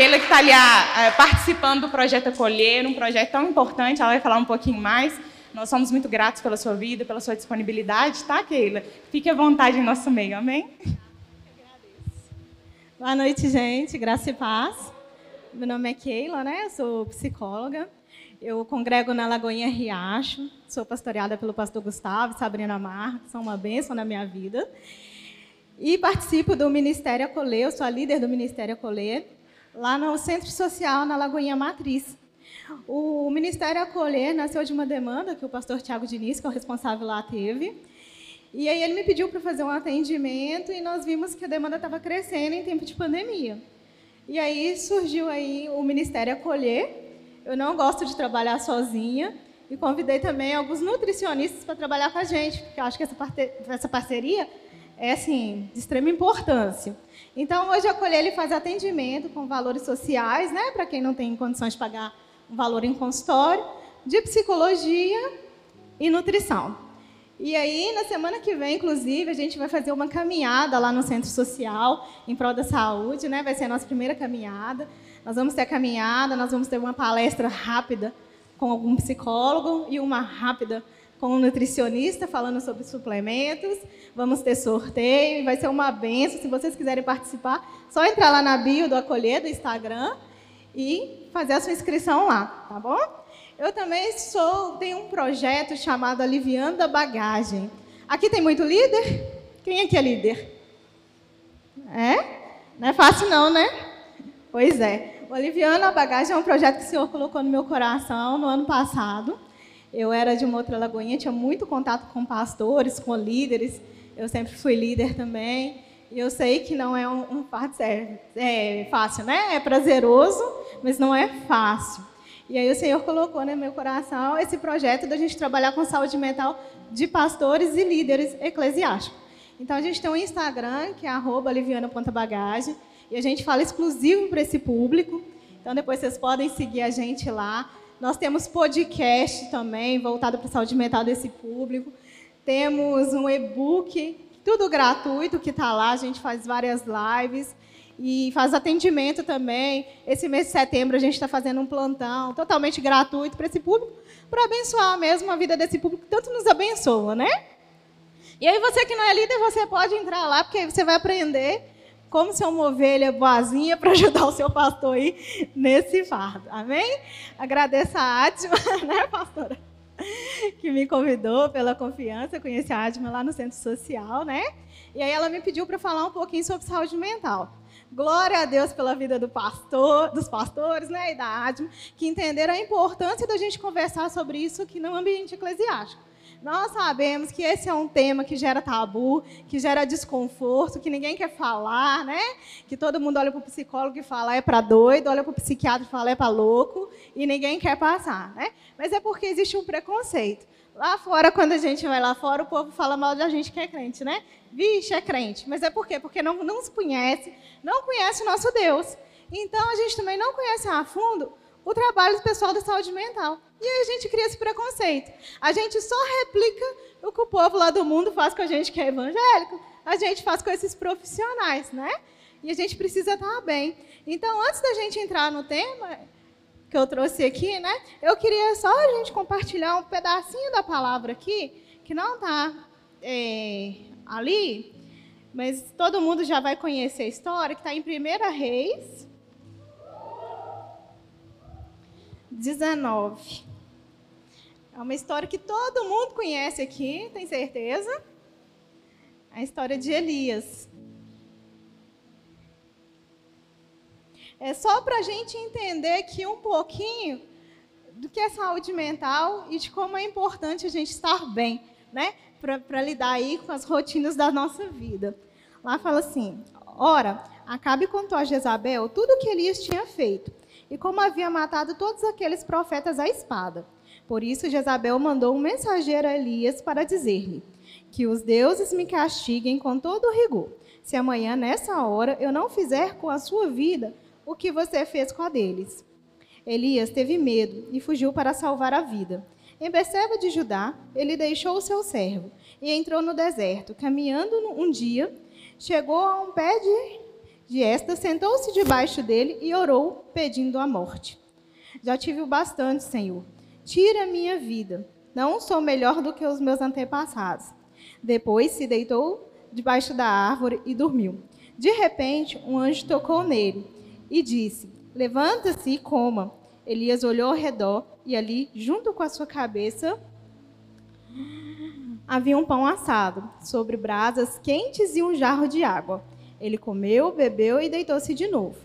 Keila que está ali a, participando do projeto Acolher, um projeto tão importante, ela vai falar um pouquinho mais. Nós somos muito gratos pela sua vida, pela sua disponibilidade, tá, Keila? Fique à vontade em nosso meio, amém? Boa noite, gente. Graça e paz. Meu nome é Keila, né? Sou psicóloga. Eu congrego na Lagoinha Riacho. Sou pastoreada pelo pastor Gustavo e Sabrina Mar, são uma bênção na minha vida. E participo do Ministério Acolher, eu sou a líder do Ministério Acolher, lá no Centro Social, na Lagoinha Matriz. O Ministério Acolher nasceu de uma demanda que o pastor Tiago Diniz, que é o responsável lá, teve. E aí ele me pediu para fazer um atendimento e nós vimos que a demanda estava crescendo em tempo de pandemia. E aí surgiu aí o Ministério Acolher. Eu não gosto de trabalhar sozinha e convidei também alguns nutricionistas para trabalhar com a gente, porque eu acho que essa parceria é assim de extrema importância. Então hoje a Acolher ele faz atendimento com valores sociais, né, para quem não tem condições de pagar um valor em consultório, de psicologia e nutrição. E aí, na semana que vem, inclusive, a gente vai fazer uma caminhada lá no Centro Social, em prol da saúde, né? Vai ser a nossa primeira caminhada. Nós vamos ter a caminhada, nós vamos ter uma palestra rápida com algum psicólogo e uma rápida com um nutricionista falando sobre suplementos. Vamos ter sorteio, vai ser uma benção. Se vocês quiserem participar, só entrar lá na bio do Acolher, do Instagram, e fazer a sua inscrição lá, tá bom? Eu também sou, tenho um projeto chamado Aliviando a Bagagem. Aqui tem muito líder? Quem aqui é líder? É? Não é fácil não, né? Pois é. O Aliviando a Bagagem é um projeto que o Senhor colocou no meu coração no ano passado. Eu era de uma outra lagoinha, tinha muito contato com pastores, com líderes. Eu sempre fui líder também. E eu sei que não é um, um é, é fácil, né? É prazeroso, mas não é fácil. E aí o Senhor colocou no meu coração esse projeto da gente trabalhar com saúde mental de pastores e líderes eclesiásticos. Então a gente tem um Instagram, que é liviana.bagagem, e a gente fala exclusivo para esse público. Então depois vocês podem seguir a gente lá. Nós temos podcast também, voltado para a saúde mental desse público. Temos um e-book, tudo gratuito que está lá, a gente faz várias lives e faz atendimento também. Esse mês de setembro a gente está fazendo um plantão totalmente gratuito para esse público, para abençoar mesmo a vida desse público que tanto nos abençoa, né? E aí você que não é líder, você pode entrar lá, porque você vai aprender como ser uma ovelha boazinha para ajudar o seu pastor aí nesse fardo. Amém? Agradeço a Adma, né, pastora? Que me convidou pela confiança. Eu conheci a Adma lá no centro social, né? E aí ela me pediu para falar um pouquinho sobre saúde mental. Glória a Deus pela vida do pastor, dos pastores né, e da ADM, que entenderam a importância da gente conversar sobre isso aqui no ambiente eclesiástico. Nós sabemos que esse é um tema que gera tabu, que gera desconforto, que ninguém quer falar, né? Que todo mundo olha para o psicólogo e fala é para doido, olha para o psiquiatra e fala é para louco, e ninguém quer passar, né? Mas é porque existe um preconceito. Lá fora, quando a gente vai lá fora, o povo fala mal da gente que é crente, né? Vixe, é crente. Mas é por quê? Porque não, não se conhece, não conhece o nosso Deus. Então, a gente também não conhece a fundo o trabalho do pessoal da saúde mental. E aí a gente cria esse preconceito. A gente só replica o que o povo lá do mundo faz com a gente que é evangélico. A gente faz com esses profissionais, né? E a gente precisa estar bem. Então, antes da gente entrar no tema, que eu trouxe aqui, né? Eu queria só a gente compartilhar um pedacinho da palavra aqui, que não está é, ali, mas todo mundo já vai conhecer a história, que está em 1 Reis 19. É uma história que todo mundo conhece aqui, tem certeza? A história de Elias. É só para a gente entender aqui um pouquinho do que é saúde mental e de como é importante a gente estar bem, né? Para lidar aí com as rotinas da nossa vida. Lá fala assim: Ora, Acabe contou a Jezabel tudo o que Elias tinha feito e como havia matado todos aqueles profetas à espada. Por isso, Jezabel mandou um mensageiro a Elias para dizer-lhe: Que os deuses me castiguem com todo rigor, se amanhã, nessa hora, eu não fizer com a sua vida o que você fez com a deles. Elias teve medo e fugiu para salvar a vida. Em Beceba de Judá, ele deixou o seu servo e entrou no deserto. Caminhando um dia, chegou a um pé de de esta, sentou-se debaixo dele e orou, pedindo a morte. Já tive o bastante, Senhor. Tira minha vida. Não sou melhor do que os meus antepassados. Depois se deitou debaixo da árvore e dormiu. De repente, um anjo tocou nele e disse: Levanta-se e coma. Elias olhou ao redor e ali, junto com a sua cabeça, havia um pão assado sobre brasas quentes e um jarro de água. Ele comeu, bebeu e deitou-se de novo.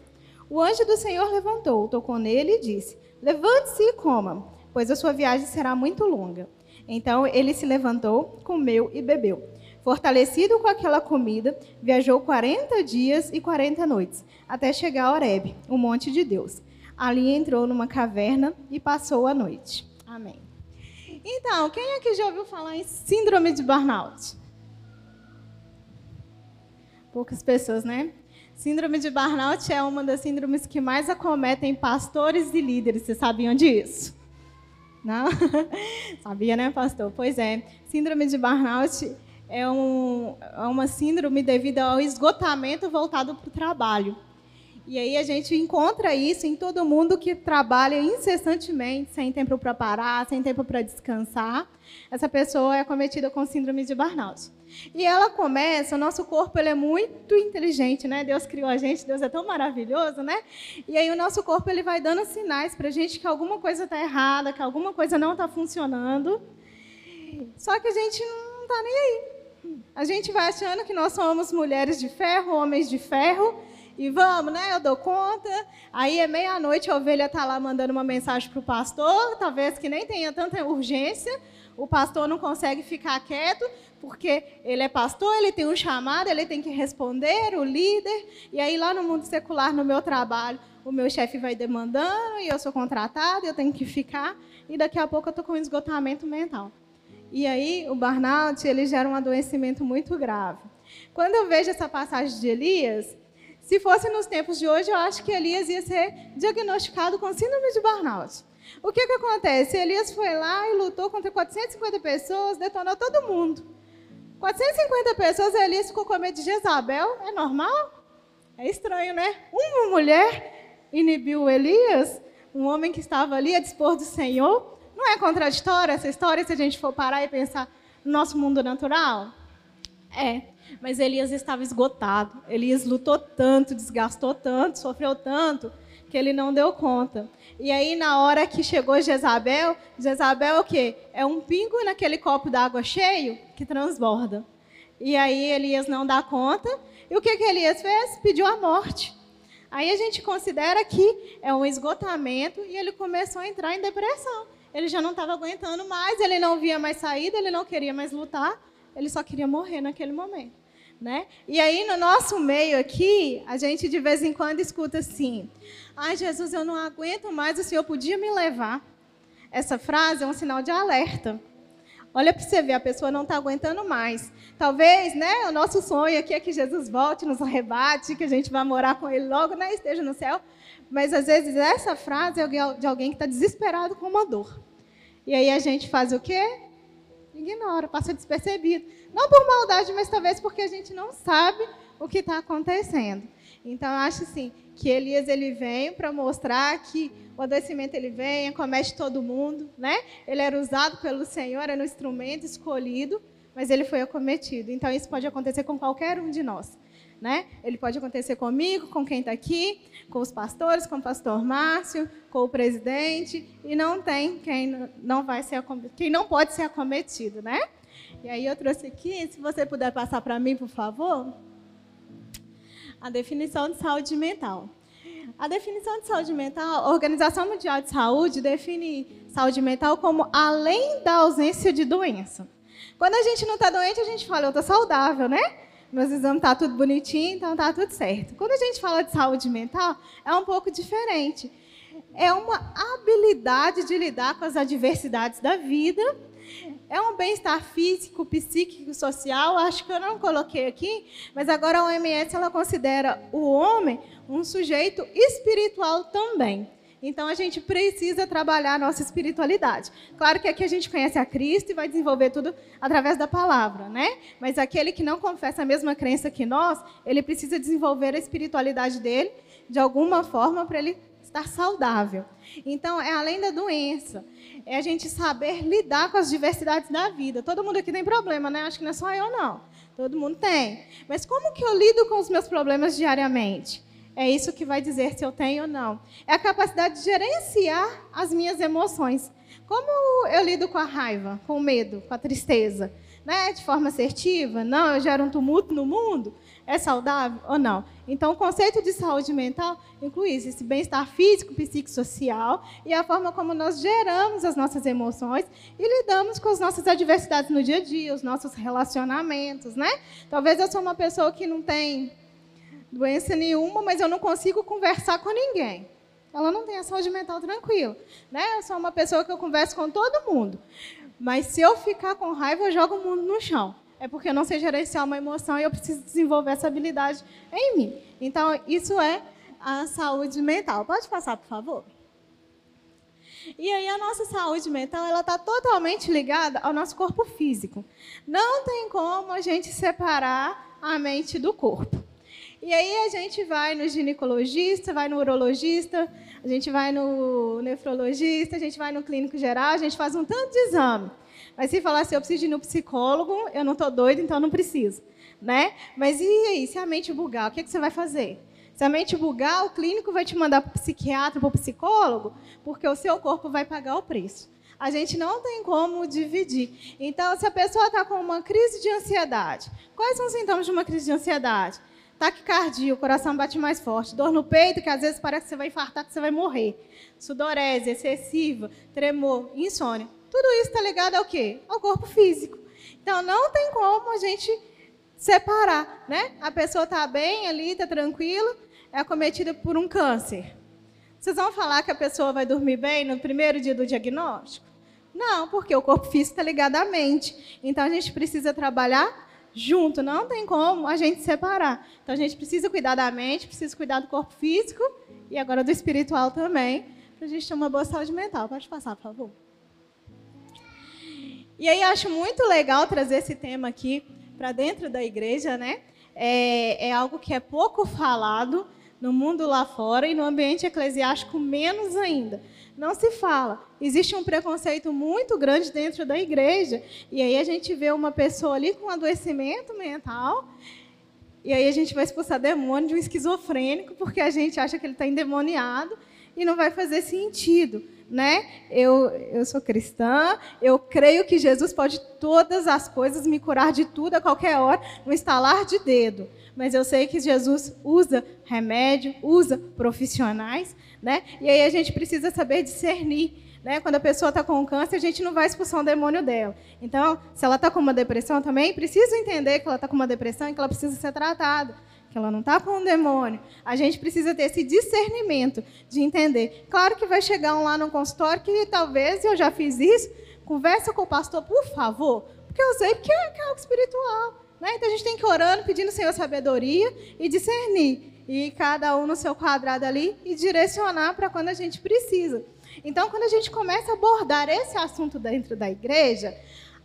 O anjo do Senhor levantou, tocou nele e disse: Levante-se e coma, pois a sua viagem será muito longa. Então ele se levantou, comeu e bebeu. Fortalecido com aquela comida, viajou 40 dias e 40 noites, até chegar a Horeb, o monte de Deus. Ali entrou numa caverna e passou a noite. Amém. Então, quem aqui já ouviu falar em síndrome de burnout? Poucas pessoas, né? Síndrome de burnout é uma das síndromes que mais acometem pastores e líderes. Vocês sabiam disso? Não? Sabia, né, pastor? Pois é. Síndrome de burnout é, um, é uma síndrome devido ao esgotamento voltado para o trabalho. E aí a gente encontra isso em todo mundo que trabalha incessantemente, sem tempo para parar, sem tempo para descansar. Essa pessoa é cometida com síndrome de burnout. E ela começa, o nosso corpo ele é muito inteligente, né? Deus criou a gente, Deus é tão maravilhoso, né? E aí o nosso corpo ele vai dando sinais para a gente que alguma coisa está errada, que alguma coisa não está funcionando. Só que a gente não está nem aí. A gente vai achando que nós somos mulheres de ferro, homens de ferro, e vamos, né? Eu dou conta. Aí é meia-noite, a ovelha está lá mandando uma mensagem para o pastor, talvez que nem tenha tanta urgência. O pastor não consegue ficar quieto, porque ele é pastor, ele tem um chamado, ele tem que responder, o líder. E aí, lá no mundo secular, no meu trabalho, o meu chefe vai demandando e eu sou contratado, eu tenho que ficar. E daqui a pouco eu estou com um esgotamento mental. E aí, o burnout, ele gera um adoecimento muito grave. Quando eu vejo essa passagem de Elias, se fosse nos tempos de hoje, eu acho que Elias ia ser diagnosticado com síndrome de burnout. O que, que acontece? Elias foi lá e lutou contra 450 pessoas, detonou todo mundo. 450 pessoas, Elias ficou com medo de Jezabel. É normal? É estranho, né? Uma mulher inibiu Elias, um homem que estava ali a dispor do Senhor. Não é contraditória essa história se a gente for parar e pensar no nosso mundo natural? É. Mas Elias estava esgotado. Elias lutou tanto, desgastou tanto, sofreu tanto, que ele não deu conta. E aí, na hora que chegou Jezabel, Jezabel é o quê? É um pingo naquele copo d'água cheio que transborda. E aí Elias não dá conta. E o que, que Elias fez? Pediu a morte. Aí a gente considera que é um esgotamento e ele começou a entrar em depressão. Ele já não estava aguentando mais, ele não via mais saída, ele não queria mais lutar. Ele só queria morrer naquele momento. Né? E aí, no nosso meio aqui, a gente de vez em quando escuta assim: Ai, Jesus, eu não aguento mais, o Senhor podia me levar. Essa frase é um sinal de alerta. Olha para você ver, a pessoa não está aguentando mais. Talvez, né, o nosso sonho aqui é que Jesus volte, nos arrebate, que a gente vá morar com Ele logo, né, esteja no céu. Mas às vezes essa frase é de alguém que está desesperado com uma dor. E aí a gente faz o quê? Ignora, passa despercebido. Não por maldade, mas talvez porque a gente não sabe o que está acontecendo. Então, eu acho assim, que Elias ele vem para mostrar que o adoecimento ele vem, acomete todo mundo, né? Ele era usado pelo Senhor, era um instrumento escolhido, mas ele foi acometido. Então, isso pode acontecer com qualquer um de nós. Né? Ele pode acontecer comigo, com quem está aqui, com os pastores, com o pastor Márcio, com o presidente, e não tem quem não vai ser quem não pode ser acometido, né? E aí eu trouxe aqui, se você puder passar para mim, por favor, a definição de saúde mental. A definição de saúde mental, a Organização Mundial de Saúde define saúde mental como além da ausência de doença. Quando a gente não está doente, a gente fala, eu estou saudável, né? Meus exames tá tudo bonitinho, então está tudo certo. Quando a gente fala de saúde mental, é um pouco diferente. É uma habilidade de lidar com as adversidades da vida. É um bem-estar físico, psíquico, social. Acho que eu não coloquei aqui, mas agora a OMS ela considera o homem um sujeito espiritual também. Então a gente precisa trabalhar a nossa espiritualidade. Claro que aqui a gente conhece a Cristo e vai desenvolver tudo através da palavra, né? Mas aquele que não confessa a mesma crença que nós, ele precisa desenvolver a espiritualidade dele de alguma forma para ele estar saudável. Então, é além da doença, é a gente saber lidar com as diversidades da vida. Todo mundo aqui tem problema, né? Acho que não é só eu, não. Todo mundo tem. Mas como que eu lido com os meus problemas diariamente? É isso que vai dizer se eu tenho ou não. É a capacidade de gerenciar as minhas emoções. Como eu lido com a raiva, com o medo, com a tristeza? Né? De forma assertiva? Não, eu gero um tumulto no mundo? É saudável ou não? Então, o conceito de saúde mental inclui esse bem-estar físico, psicossocial e a forma como nós geramos as nossas emoções e lidamos com as nossas adversidades no dia a dia, os nossos relacionamentos, né? Talvez eu sou uma pessoa que não tem doença nenhuma, mas eu não consigo conversar com ninguém. Ela não tem a saúde mental tranquila, né? Eu sou uma pessoa que eu converso com todo mundo. Mas se eu ficar com raiva, eu jogo o mundo no chão é porque eu não sei gerenciar uma emoção e eu preciso desenvolver essa habilidade em mim. Então, isso é a saúde mental. Pode passar, por favor? E aí a nossa saúde mental ela está totalmente ligada ao nosso corpo físico. Não tem como a gente separar a mente do corpo. E aí a gente vai no ginecologista, vai no urologista, a gente vai no nefrologista, a gente vai no clínico geral, a gente faz um tanto de exame. Mas se falar assim, eu preciso ir no psicólogo, eu não estou doido, então não preciso. Né? Mas e aí, se a mente bugar, o que, é que você vai fazer? Se a mente bugar, o clínico vai te mandar para o psiquiatra, para o psicólogo, porque o seu corpo vai pagar o preço. A gente não tem como dividir. Então, se a pessoa está com uma crise de ansiedade, quais são os sintomas de uma crise de ansiedade? Taquicardia, o coração bate mais forte. Dor no peito, que às vezes parece que você vai infartar, que você vai morrer. Sudorese excessiva, tremor, insônia. Tudo isso está ligado ao quê? Ao corpo físico. Então, não tem como a gente separar, né? A pessoa está bem ali, está tranquila, é acometida por um câncer. Vocês vão falar que a pessoa vai dormir bem no primeiro dia do diagnóstico? Não, porque o corpo físico está ligado à mente. Então, a gente precisa trabalhar junto, não tem como a gente separar. Então, a gente precisa cuidar da mente, precisa cuidar do corpo físico e agora do espiritual também, para a gente ter uma boa saúde mental. Pode passar, por favor. E aí acho muito legal trazer esse tema aqui para dentro da igreja, né? É, é, algo que é pouco falado no mundo lá fora e no ambiente eclesiástico menos ainda. Não se fala. Existe um preconceito muito grande dentro da igreja. E aí a gente vê uma pessoa ali com adoecimento mental. E aí a gente vai expulsar demônio de um esquizofrênico porque a gente acha que ele está endemoniado e não vai fazer sentido né? Eu, eu sou cristã, eu creio que Jesus pode todas as coisas me curar de tudo a qualquer hora, no estalar de dedo. Mas eu sei que Jesus usa remédio, usa profissionais, né? E aí a gente precisa saber discernir. Né? Quando a pessoa está com câncer, a gente não vai expulsar o demônio dela. Então, se ela está com uma depressão também, precisa entender que ela está com uma depressão e que ela precisa ser tratada que ela não está com um demônio. A gente precisa ter esse discernimento de entender. Claro que vai chegar um lá no consultório que talvez eu já fiz isso. Conversa com o pastor, por favor, porque eu sei que é, que é algo espiritual. Né? Então a gente tem que ir orando, pedindo ao Senhor sabedoria e discernir. E cada um no seu quadrado ali e direcionar para quando a gente precisa. Então, quando a gente começa a abordar esse assunto dentro da igreja,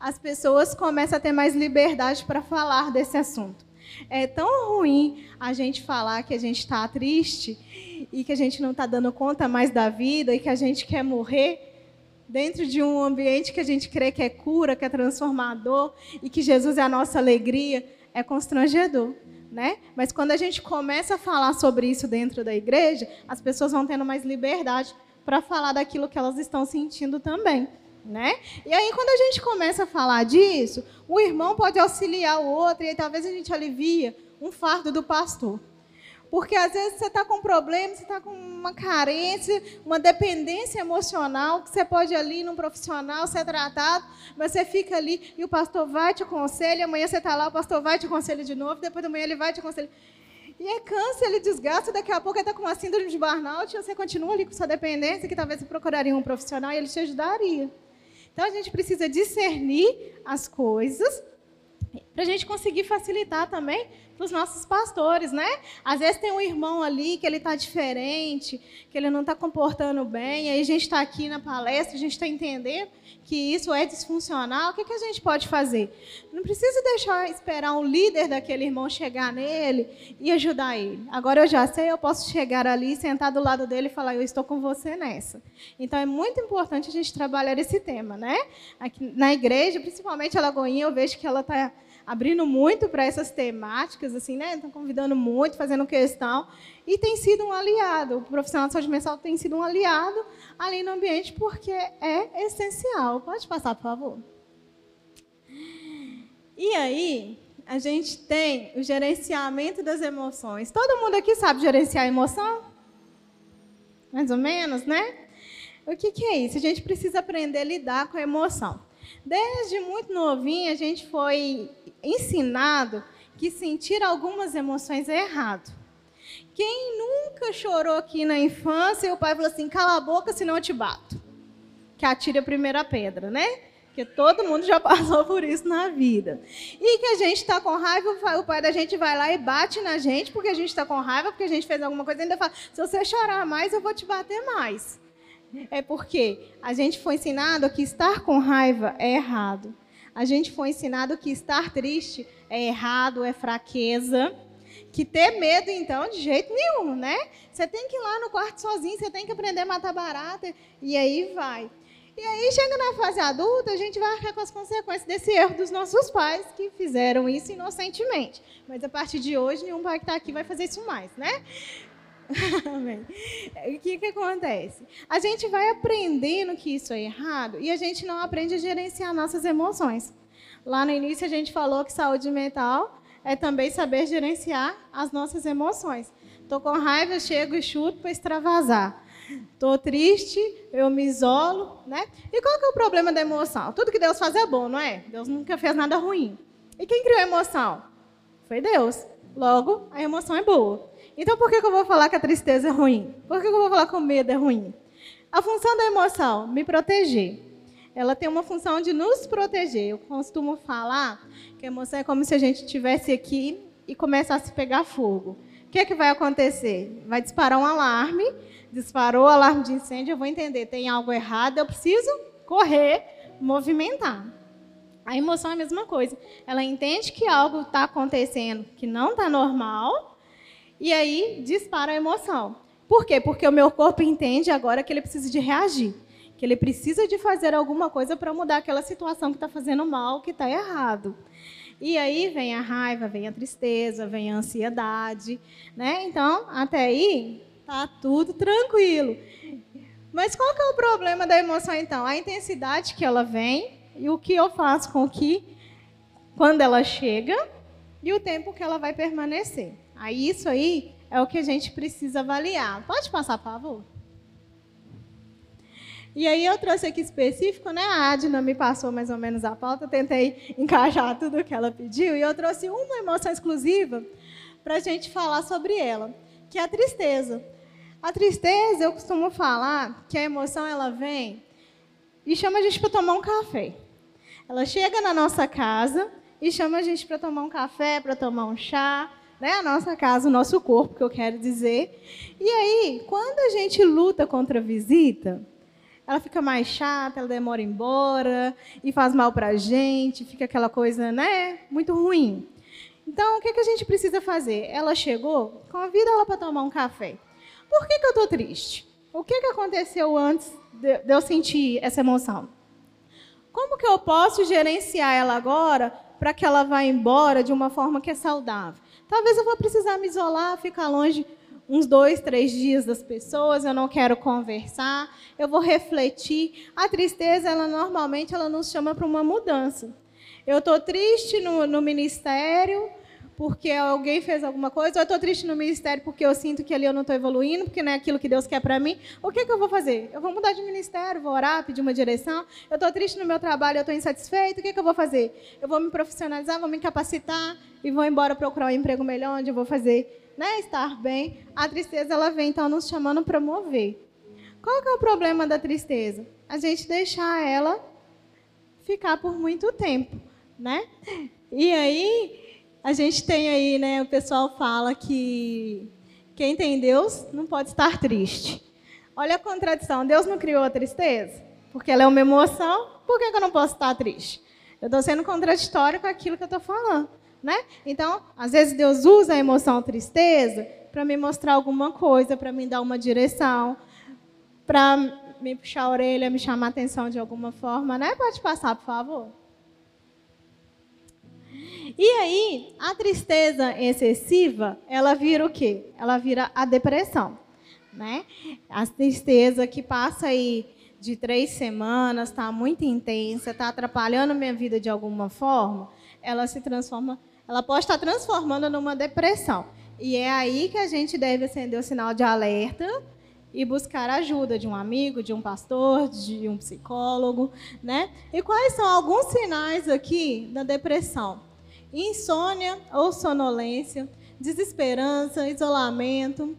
as pessoas começam a ter mais liberdade para falar desse assunto. É tão ruim a gente falar que a gente está triste e que a gente não está dando conta mais da vida e que a gente quer morrer dentro de um ambiente que a gente crê que é cura, que é transformador e que Jesus é a nossa alegria, é constrangedor. Né? Mas quando a gente começa a falar sobre isso dentro da igreja, as pessoas vão tendo mais liberdade para falar daquilo que elas estão sentindo também. Né? E aí, quando a gente começa a falar disso, o irmão pode auxiliar o outro, e talvez a gente alivia um fardo do pastor. Porque às vezes você está com um problema, você está com uma carência, uma dependência emocional, que você pode ir ali num profissional ser tratado, mas você fica ali e o pastor vai te aconselha, amanhã você está lá, o pastor vai te aconselha de novo, depois da manhã ele vai te aconselhar. E é câncer, ele desgasta, daqui a pouco ele está com uma síndrome de burnout, e você continua ali com sua dependência, que talvez você procuraria um profissional e ele te ajudaria. Então a gente precisa discernir as coisas para a gente conseguir facilitar também para os nossos pastores, né? Às vezes tem um irmão ali que ele está diferente, que ele não está comportando bem, aí a gente está aqui na palestra, a gente está entendendo que isso é disfuncional, o que, que a gente pode fazer? Não precisa deixar esperar um líder daquele irmão chegar nele e ajudar ele. Agora eu já sei, eu posso chegar ali, sentar do lado dele e falar, eu estou com você nessa. Então é muito importante a gente trabalhar esse tema, né? Aqui na igreja, principalmente a Lagoinha, eu vejo que ela está abrindo muito para essas temáticas, assim, né? Estão convidando muito, fazendo questão. E tem sido um aliado. O profissional de saúde mental tem sido um aliado ali no ambiente, porque é essencial. Pode passar, por favor. E aí, a gente tem o gerenciamento das emoções. Todo mundo aqui sabe gerenciar a emoção? Mais ou menos, né? O que, que é isso? A gente precisa aprender a lidar com a emoção. Desde muito novinho, a gente foi ensinado que sentir algumas emoções é errado. Quem nunca chorou aqui na infância e o pai falou assim: cala a boca, senão eu te bato. Que atire a primeira pedra, né? Porque todo mundo já passou por isso na vida. E que a gente está com raiva, o pai da gente vai lá e bate na gente porque a gente está com raiva, porque a gente fez alguma coisa e ainda fala: se você chorar mais, eu vou te bater mais. É porque a gente foi ensinado que estar com raiva é errado. A gente foi ensinado que estar triste é errado, é fraqueza. Que ter medo, então, de jeito nenhum, né? Você tem que ir lá no quarto sozinho, você tem que aprender a matar barata, e aí vai. E aí, chega na fase adulta, a gente vai arcar com as consequências desse erro dos nossos pais, que fizeram isso inocentemente. Mas a partir de hoje, nenhum pai que está aqui vai fazer isso mais, né? Amém. O que, que acontece? A gente vai aprendendo que isso é errado e a gente não aprende a gerenciar nossas emoções. Lá no início a gente falou que saúde mental é também saber gerenciar as nossas emoções. Estou com raiva, eu chego e chuto para extravasar. Estou triste, eu me isolo, né? E qual que é o problema da emoção? Tudo que Deus faz é bom, não é? Deus nunca fez nada ruim. E quem criou a emoção? Foi Deus. Logo, a emoção é boa. Então, por que, eu vou falar que a tristeza é ruim? Por que, eu vou falar que o medo é ruim? A função da emoção, me proteger. Ela tem uma função de nos proteger. Eu costumo falar que a emoção é como se a gente estivesse aqui e começasse a pegar fogo. O que, é que vai acontecer? Vai disparar um alarme. Disparou o alarme de incêndio, eu vou entender, tem algo errado, eu preciso correr, movimentar. A emoção é a mesma coisa. Ela entende que algo está acontecendo que não está normal e aí dispara a emoção. Por quê? Porque o meu corpo entende agora que ele precisa de reagir, que ele precisa de fazer alguma coisa para mudar aquela situação que está fazendo mal, que está errado. E aí vem a raiva, vem a tristeza, vem a ansiedade, né? Então, até aí tá tudo tranquilo. Mas qual que é o problema da emoção então? A intensidade que ela vem e o que eu faço com que quando ela chega e o tempo que ela vai permanecer. Aí isso aí é o que a gente precisa avaliar. Pode passar, por favor? E aí eu trouxe aqui específico, né? A Adna me passou mais ou menos a pauta, tentei encaixar tudo o que ela pediu, e eu trouxe uma emoção exclusiva para a gente falar sobre ela, que é a tristeza. A tristeza, eu costumo falar que a emoção ela vem e chama a gente para tomar um café. Ela chega na nossa casa e chama a gente para tomar um café, para tomar um chá, né, a nossa casa, o nosso corpo, que eu quero dizer. E aí, quando a gente luta contra a visita, ela fica mais chata, ela demora embora e faz mal para a gente, fica aquela coisa, né, muito ruim. Então, o que, que a gente precisa fazer? Ela chegou, convida ela para tomar um café. Por que, que eu estou triste? O que, que aconteceu antes de eu sentir essa emoção? Como que eu posso gerenciar ela agora para que ela vá embora de uma forma que é saudável? Talvez eu vou precisar me isolar, ficar longe uns dois, três dias das pessoas, eu não quero conversar, eu vou refletir. A tristeza, ela normalmente ela nos chama para uma mudança. Eu estou triste no, no ministério, porque alguém fez alguma coisa, ou eu estou triste no ministério porque eu sinto que ali eu não estou evoluindo, porque não é aquilo que Deus quer para mim, o que, que eu vou fazer? Eu vou mudar de ministério, vou orar, pedir uma direção. Eu estou triste no meu trabalho, eu estou insatisfeito, o que, que eu vou fazer? Eu vou me profissionalizar, vou me capacitar e vou embora procurar um emprego melhor, onde eu vou fazer, né, estar bem. A tristeza, ela vem, então, nos chamando para mover. Qual que é o problema da tristeza? A gente deixar ela ficar por muito tempo, né? E aí, a gente tem aí, né, o pessoal fala que quem tem Deus não pode estar triste. Olha a contradição. Deus não criou a tristeza? Porque ela é uma emoção. Por que eu não posso estar triste? Eu estou sendo contraditório com aquilo que eu estou falando. Né? Então, às vezes Deus usa a emoção tristeza para me mostrar alguma coisa, para me dar uma direção, para me puxar a orelha, me chamar a atenção de alguma forma, né? Pode passar, por favor. E aí, a tristeza excessiva, ela vira o quê? Ela vira a depressão, né? A tristeza que passa aí de três semanas, está muito intensa, está atrapalhando minha vida de alguma forma, ela se transforma, ela pode estar transformando numa depressão. E é aí que a gente deve acender o sinal de alerta e buscar ajuda de um amigo, de um pastor, de um psicólogo, né? E quais são alguns sinais aqui da depressão? Insônia ou sonolência, desesperança, isolamento,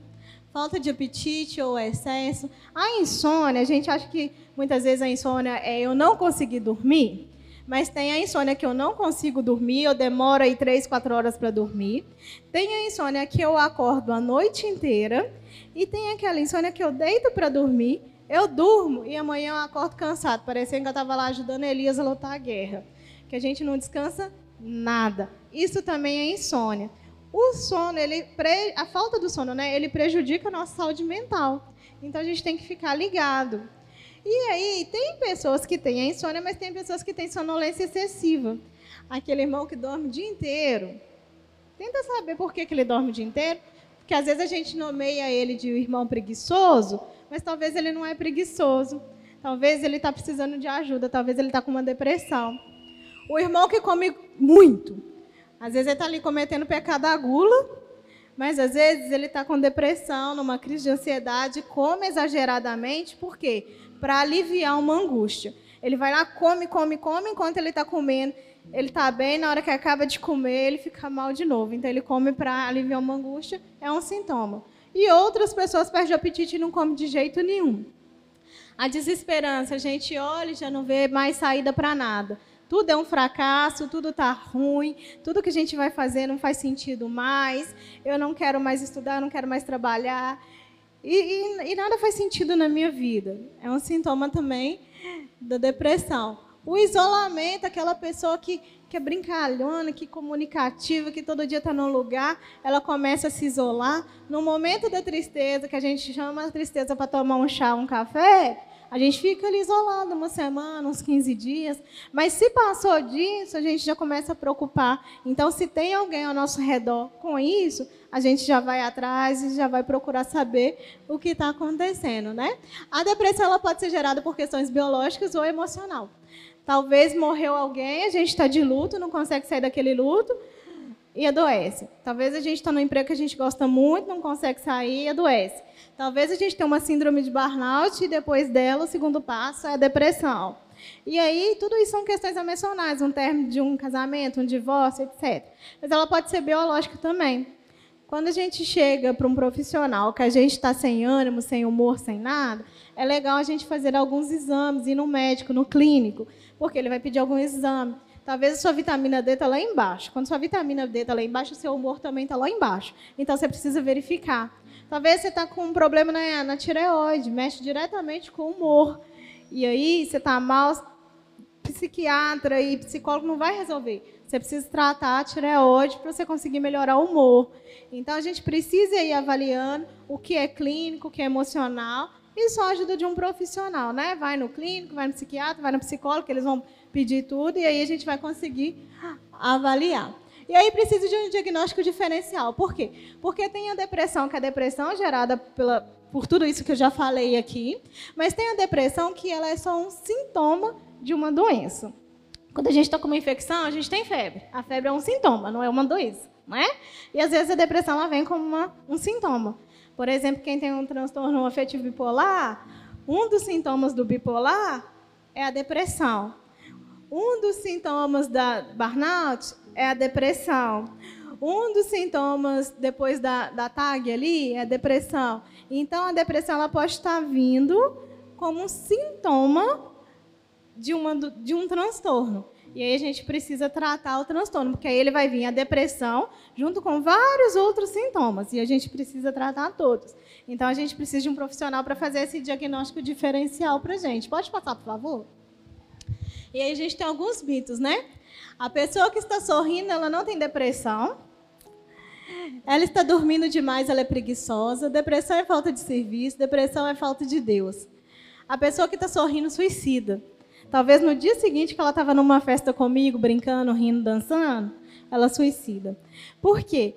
falta de apetite ou excesso. A insônia, a gente acha que muitas vezes a insônia é eu não conseguir dormir, mas tem a insônia que eu não consigo dormir, eu demoro aí três, quatro horas para dormir. Tem a insônia que eu acordo a noite inteira e tem aquela insônia que eu deito para dormir, eu durmo e amanhã eu acordo cansado, parecendo que eu estava lá ajudando Elias a lutar a guerra. Que a gente não descansa nada. Isso também é insônia. O sono, ele a falta do sono, né, ele prejudica a nossa saúde mental. Então a gente tem que ficar ligado. E aí, tem pessoas que têm a insônia, mas tem pessoas que têm sonolência excessiva. Aquele irmão que dorme o dia inteiro. Tenta saber por que, que ele dorme o dia inteiro. Porque às vezes a gente nomeia ele de irmão preguiçoso, mas talvez ele não é preguiçoso. Talvez ele está precisando de ajuda, talvez ele está com uma depressão. O irmão que come muito. Às vezes ele está ali cometendo pecado da gula, mas às vezes ele está com depressão, numa crise de ansiedade, come exageradamente, por quê? Para aliviar uma angústia. Ele vai lá, come, come, come, enquanto ele está comendo. Ele está bem, na hora que acaba de comer, ele fica mal de novo. Então ele come para aliviar uma angústia, é um sintoma. E outras pessoas perdem o apetite e não comem de jeito nenhum. A desesperança, a gente olha e já não vê mais saída para nada tudo é um fracasso, tudo está ruim, tudo que a gente vai fazer não faz sentido mais, eu não quero mais estudar, não quero mais trabalhar. E, e, e nada faz sentido na minha vida. É um sintoma também da depressão. O isolamento, aquela pessoa que, que é brincalhona, que é comunicativa, que todo dia está num lugar, ela começa a se isolar. No momento da tristeza, que a gente chama a tristeza para tomar um chá, um café, a gente fica ali isolado uma semana, uns 15 dias. Mas se passou disso, a gente já começa a preocupar. Então, se tem alguém ao nosso redor com isso, a gente já vai atrás e já vai procurar saber o que está acontecendo, né? A depressão ela pode ser gerada por questões biológicas ou emocional. Talvez morreu alguém, a gente está de luto, não consegue sair daquele luto e adoece. Talvez a gente está no emprego que a gente gosta muito, não consegue sair e adoece. Talvez a gente tenha uma síndrome de burnout e depois dela o segundo passo é a depressão. E aí, tudo isso são questões emocionais, um término de um casamento, um divórcio, etc. Mas ela pode ser biológica também. Quando a gente chega para um profissional que a gente está sem ânimo, sem humor, sem nada, é legal a gente fazer alguns exames, ir no médico, no clínico, porque ele vai pedir algum exame. Talvez a sua vitamina D está lá embaixo. Quando a sua vitamina D está lá embaixo, o seu humor também está lá embaixo. Então, você precisa verificar. Talvez você está com um problema na, na tireoide, mexe diretamente com o humor. E aí você está mal, psiquiatra e psicólogo não vai resolver. Você precisa tratar a tireoide para você conseguir melhorar o humor. Então a gente precisa ir avaliando o que é clínico, o que é emocional, a ajuda de um profissional, né? Vai no clínico, vai no psiquiatra, vai no psicólogo, eles vão pedir tudo e aí a gente vai conseguir avaliar. E aí precisa de um diagnóstico diferencial. Por quê? Porque tem a depressão, que é a depressão gerada pela, por tudo isso que eu já falei aqui, mas tem a depressão que ela é só um sintoma de uma doença. Quando a gente está com uma infecção, a gente tem febre. A febre é um sintoma, não é uma doença. Não é? E às vezes a depressão ela vem como uma, um sintoma. Por exemplo, quem tem um transtorno afetivo bipolar, um dos sintomas do bipolar é a depressão. Um dos sintomas da burnout é a depressão. Um dos sintomas depois da, da TAG ali é a depressão. Então, a depressão ela pode estar vindo como um sintoma de, uma, de um transtorno. E aí a gente precisa tratar o transtorno, porque aí ele vai vir a depressão junto com vários outros sintomas, e a gente precisa tratar todos. Então a gente precisa de um profissional para fazer esse diagnóstico diferencial para a gente. Pode passar, por favor? E aí a gente tem alguns mitos, né? A pessoa que está sorrindo, ela não tem depressão. Ela está dormindo demais, ela é preguiçosa. Depressão é falta de serviço, depressão é falta de Deus. A pessoa que está sorrindo suicida. Talvez no dia seguinte que ela estava numa festa comigo, brincando, rindo, dançando, ela suicida. Por quê?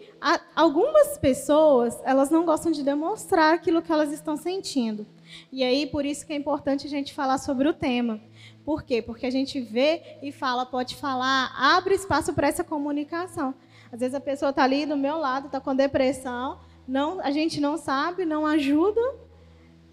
Algumas pessoas, elas não gostam de demonstrar aquilo que elas estão sentindo. E aí, por isso que é importante a gente falar sobre o tema. Por quê? Porque a gente vê e fala, pode falar, abre espaço para essa comunicação. Às vezes a pessoa está ali do meu lado, está com depressão, não, a gente não sabe, não ajuda,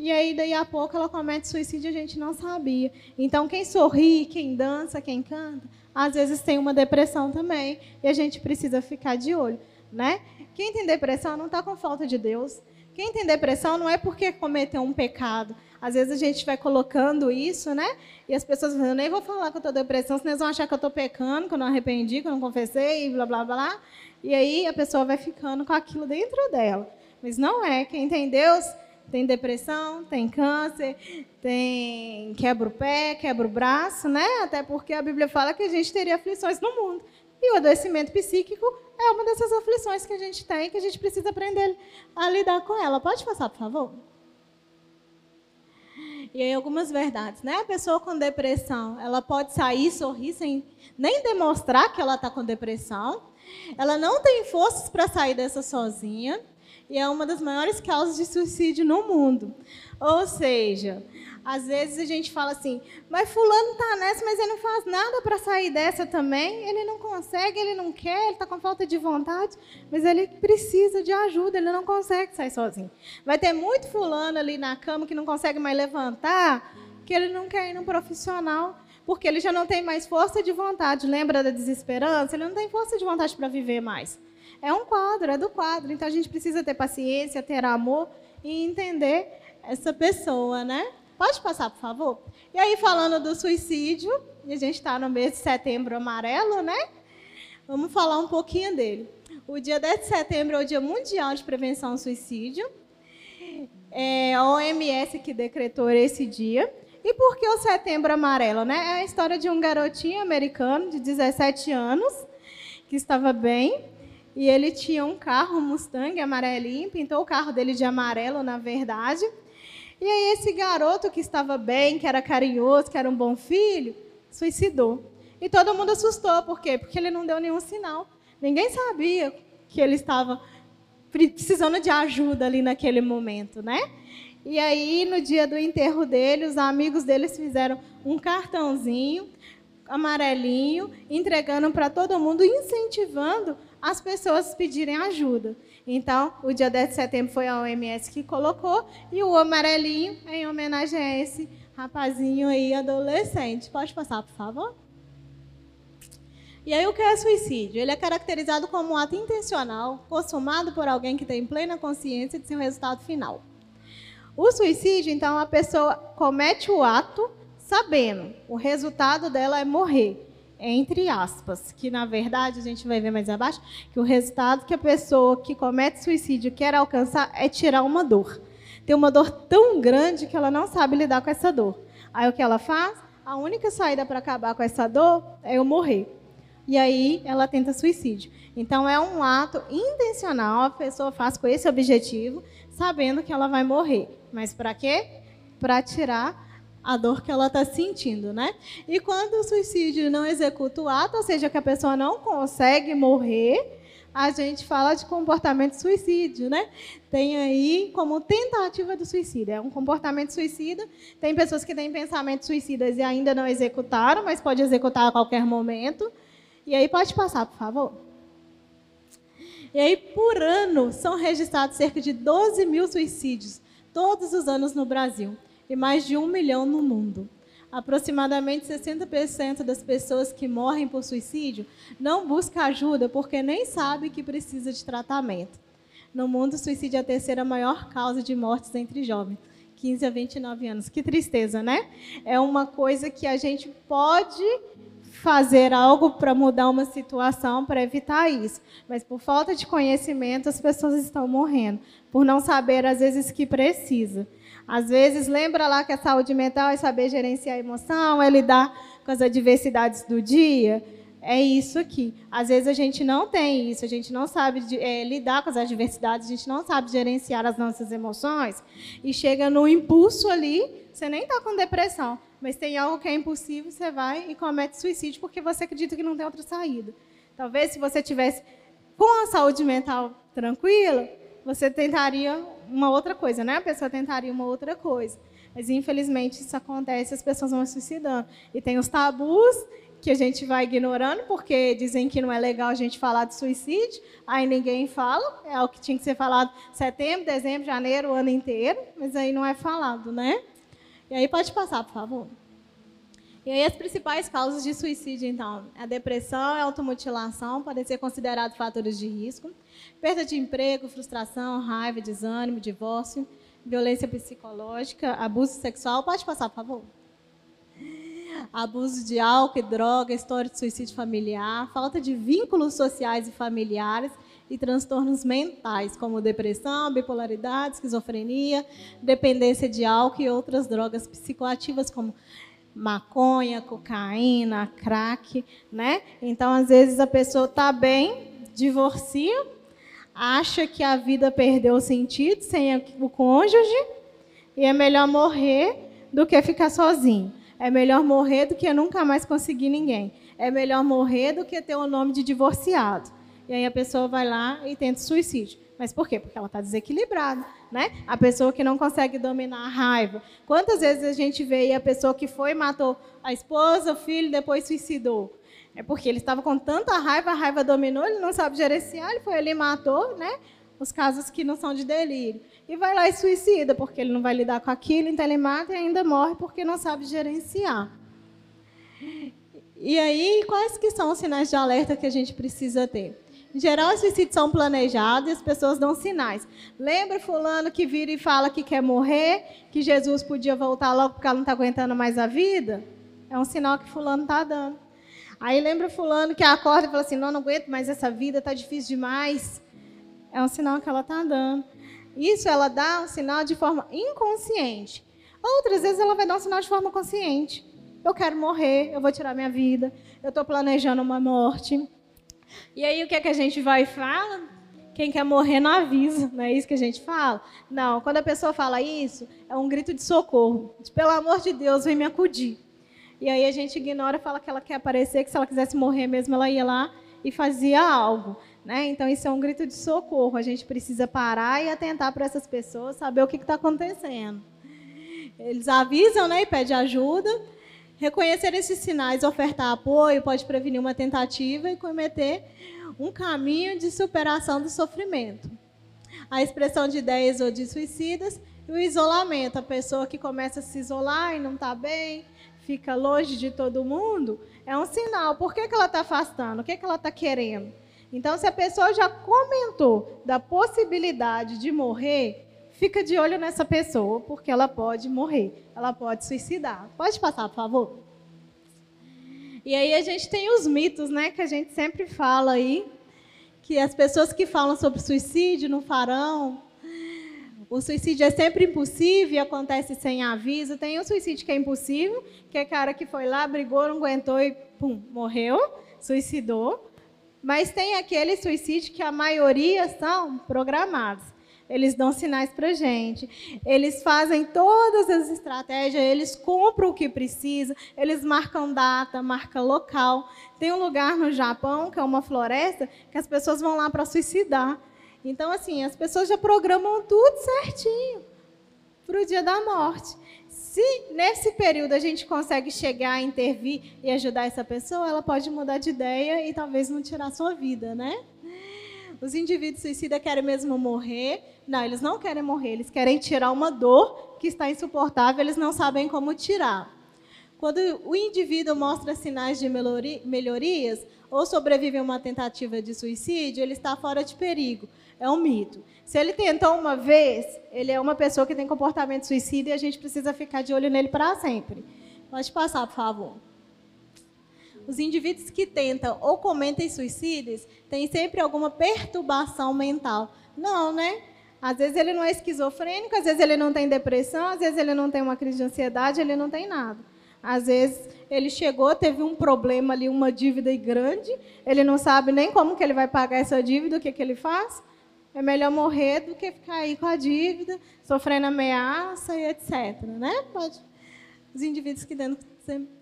e aí, daí a pouco, ela comete suicídio a gente não sabia. Então, quem sorri, quem dança, quem canta, às vezes tem uma depressão também. E a gente precisa ficar de olho. Né? Quem tem depressão não está com falta de Deus. Quem tem depressão não é porque cometeu um pecado. Às vezes a gente vai colocando isso, né? E as pessoas dizem, eu nem vou falar que eu estou depressão, senão eles vão achar que eu estou pecando, que eu não arrependi, que eu não confessei, blá, blá, blá. E aí a pessoa vai ficando com aquilo dentro dela. Mas não é. Quem tem Deus tem depressão, tem câncer, tem quebra o pé, quebra o braço, né? Até porque a Bíblia fala que a gente teria aflições no mundo. E o adoecimento psíquico é uma dessas aflições que a gente tem, que a gente precisa aprender a lidar com ela. Pode passar, por favor? E aí algumas verdades, né? A pessoa com depressão, ela pode sair, sorrir sem nem demonstrar que ela está com depressão. Ela não tem forças para sair dessa sozinha e é uma das maiores causas de suicídio no mundo. Ou seja, às vezes a gente fala assim, mas fulano está nessa, mas ele não faz nada para sair dessa também. Ele não consegue, ele não quer, ele está com falta de vontade, mas ele precisa de ajuda, ele não consegue sair sozinho. Vai ter muito fulano ali na cama que não consegue mais levantar, que ele não quer ir no profissional, porque ele já não tem mais força de vontade. Lembra da desesperança? Ele não tem força de vontade para viver mais. É um quadro, é do quadro. Então a gente precisa ter paciência, ter amor e entender essa pessoa, né? Pode passar, por favor? E aí, falando do suicídio, e a gente está no mês de setembro amarelo, né? Vamos falar um pouquinho dele. O dia 10 de setembro é o Dia Mundial de Prevenção ao Suicídio. É a OMS que decretou esse dia. E por que o setembro amarelo? Né? É a história de um garotinho americano de 17 anos que estava bem e ele tinha um carro, Mustang amarelinho, pintou o carro dele de amarelo, na verdade. E aí esse garoto que estava bem, que era carinhoso, que era um bom filho, suicidou. E todo mundo assustou, por quê? Porque ele não deu nenhum sinal. Ninguém sabia que ele estava precisando de ajuda ali naquele momento, né? E aí, no dia do enterro dele, os amigos deles fizeram um cartãozinho amarelinho, entregando para todo mundo, incentivando as pessoas pedirem ajuda. Então, o dia 10 de setembro foi a OMS que colocou, e o amarelinho em homenagem a esse rapazinho aí, adolescente. Pode passar, por favor? E aí, o que é suicídio? Ele é caracterizado como um ato intencional, consumado por alguém que tem plena consciência de seu resultado final. O suicídio, então, a pessoa comete o ato sabendo, o resultado dela é morrer entre aspas, que na verdade a gente vai ver mais abaixo, que o resultado que a pessoa que comete suicídio quer alcançar é tirar uma dor. Tem uma dor tão grande que ela não sabe lidar com essa dor. Aí o que ela faz? A única saída para acabar com essa dor é eu morrer. E aí ela tenta suicídio. Então é um ato intencional, a pessoa faz com esse objetivo, sabendo que ela vai morrer. Mas para quê? Para tirar a dor que ela está sentindo, né? E quando o suicídio não executa o ato, ou seja, que a pessoa não consegue morrer, a gente fala de comportamento suicídio, né? Tem aí como tentativa do suicídio. É um comportamento suicida. Tem pessoas que têm pensamentos suicidas e ainda não executaram, mas pode executar a qualquer momento. E aí pode passar, por favor. E aí, por ano, são registrados cerca de 12 mil suicídios, todos os anos no Brasil e mais de um milhão no mundo. Aproximadamente 60% das pessoas que morrem por suicídio não buscam ajuda porque nem sabe que precisa de tratamento. No mundo, o suicídio é a terceira maior causa de mortes entre jovens, 15 a 29 anos. Que tristeza, né? É uma coisa que a gente pode fazer algo para mudar uma situação, para evitar isso. Mas por falta de conhecimento, as pessoas estão morrendo, por não saber, às vezes, que precisa. Às vezes, lembra lá que a saúde mental é saber gerenciar a emoção, é lidar com as adversidades do dia. É isso aqui. Às vezes a gente não tem isso, a gente não sabe é, lidar com as adversidades, a gente não sabe gerenciar as nossas emoções e chega no impulso ali, você nem está com depressão, mas tem algo que é impulsivo, você vai e comete suicídio porque você acredita que não tem outra saída. Talvez se você tivesse com a saúde mental tranquila, você tentaria uma outra coisa, né? A pessoa tentaria uma outra coisa. Mas infelizmente isso acontece, as pessoas vão se suicidando. E tem os tabus que a gente vai ignorando, porque dizem que não é legal a gente falar de suicídio, aí ninguém fala, é o que tinha que ser falado setembro, dezembro, janeiro, o ano inteiro, mas aí não é falado, né? E aí pode passar, por favor. E aí as principais causas de suicídio, então, a depressão, a automutilação, podem ser considerados fatores de risco, perda de emprego, frustração, raiva, desânimo, divórcio, violência psicológica, abuso sexual, pode passar, por favor. Abuso de álcool e droga, história de suicídio familiar, falta de vínculos sociais e familiares, e transtornos mentais, como depressão, bipolaridade, esquizofrenia, dependência de álcool e outras drogas psicoativas, como maconha, cocaína, crack, né? Então, às vezes a pessoa está bem, divorcia, acha que a vida perdeu o sentido sem o cônjuge e é melhor morrer do que ficar sozinho. É melhor morrer do que nunca mais conseguir ninguém. É melhor morrer do que ter o nome de divorciado. E aí a pessoa vai lá e tenta suicídio. Mas por quê? Porque ela está desequilibrada, né? A pessoa que não consegue dominar a raiva. Quantas vezes a gente vê a pessoa que foi e matou a esposa, o filho, depois suicidou? É porque ele estava com tanta raiva, a raiva dominou, ele não sabe gerenciar, ele foi ali e matou, né? Os casos que não são de delírio. E vai lá e suicida, porque ele não vai lidar com aquilo, então ele mata e ainda morre porque não sabe gerenciar. E aí, quais que são os sinais de alerta que a gente precisa ter? Em geral, os suicídios são planejados e as pessoas dão sinais. Lembra fulano que vira e fala que quer morrer, que Jesus podia voltar logo porque ela não está aguentando mais a vida? É um sinal que fulano está dando. Aí lembra fulano que acorda e fala assim, não, não aguento mais essa vida, está difícil demais. É um sinal que ela está dando. Isso ela dá um sinal de forma inconsciente. Outras vezes ela vai dar um sinal de forma consciente. Eu quero morrer, eu vou tirar minha vida, eu estou planejando uma morte. E aí o que é que a gente vai e fala? Quem quer morrer não avisa, não é isso que a gente fala? Não, quando a pessoa fala isso, é um grito de socorro. De, Pelo amor de Deus, vem me acudir. E aí a gente ignora, fala que ela quer aparecer, que se ela quisesse morrer mesmo, ela ia lá e fazia algo. Né? Então, isso é um grito de socorro. A gente precisa parar e atentar para essas pessoas, saber o que está acontecendo. Eles avisam né, e pedem ajuda, Reconhecer esses sinais, ofertar apoio, pode prevenir uma tentativa e cometer um caminho de superação do sofrimento. A expressão de ideias ou de suicidas e o isolamento. A pessoa que começa a se isolar e não está bem, fica longe de todo mundo, é um sinal. Por que, que ela está afastando? O que, que ela está querendo? Então, se a pessoa já comentou da possibilidade de morrer, fica de olho nessa pessoa, porque ela pode morrer, ela pode suicidar. Pode passar, por favor? E aí a gente tem os mitos, né, que a gente sempre fala aí, que as pessoas que falam sobre suicídio não farão. O suicídio é sempre impossível e acontece sem aviso. Tem um suicídio que é impossível, que é cara que foi lá, brigou, não aguentou e pum, morreu, suicidou. Mas tem aquele suicídio que a maioria são programados eles dão sinais para gente, eles fazem todas as estratégias, eles compram o que precisa, eles marcam data, marca local. Tem um lugar no Japão, que é uma floresta, que as pessoas vão lá para suicidar. Então, assim, as pessoas já programam tudo certinho para o dia da morte. Se nesse período a gente consegue chegar, intervir e ajudar essa pessoa, ela pode mudar de ideia e talvez não tirar sua vida, né? Os indivíduos suicidas querem mesmo morrer. Não, eles não querem morrer, eles querem tirar uma dor que está insuportável, eles não sabem como tirar. Quando o indivíduo mostra sinais de melhorias ou sobrevive a uma tentativa de suicídio, ele está fora de perigo. É um mito. Se ele tentou uma vez, ele é uma pessoa que tem comportamento suicida e a gente precisa ficar de olho nele para sempre. Pode passar, por favor. Os indivíduos que tentam ou cometem suicídios têm sempre alguma perturbação mental. Não, né? Às vezes ele não é esquizofrênico, às vezes ele não tem depressão, às vezes ele não tem uma crise de ansiedade, ele não tem nada. Às vezes ele chegou, teve um problema ali, uma dívida grande, ele não sabe nem como que ele vai pagar essa dívida, o que, que ele faz? É melhor morrer do que ficar aí com a dívida, sofrendo ameaça e etc. Né? Pode, os indivíduos que dentro,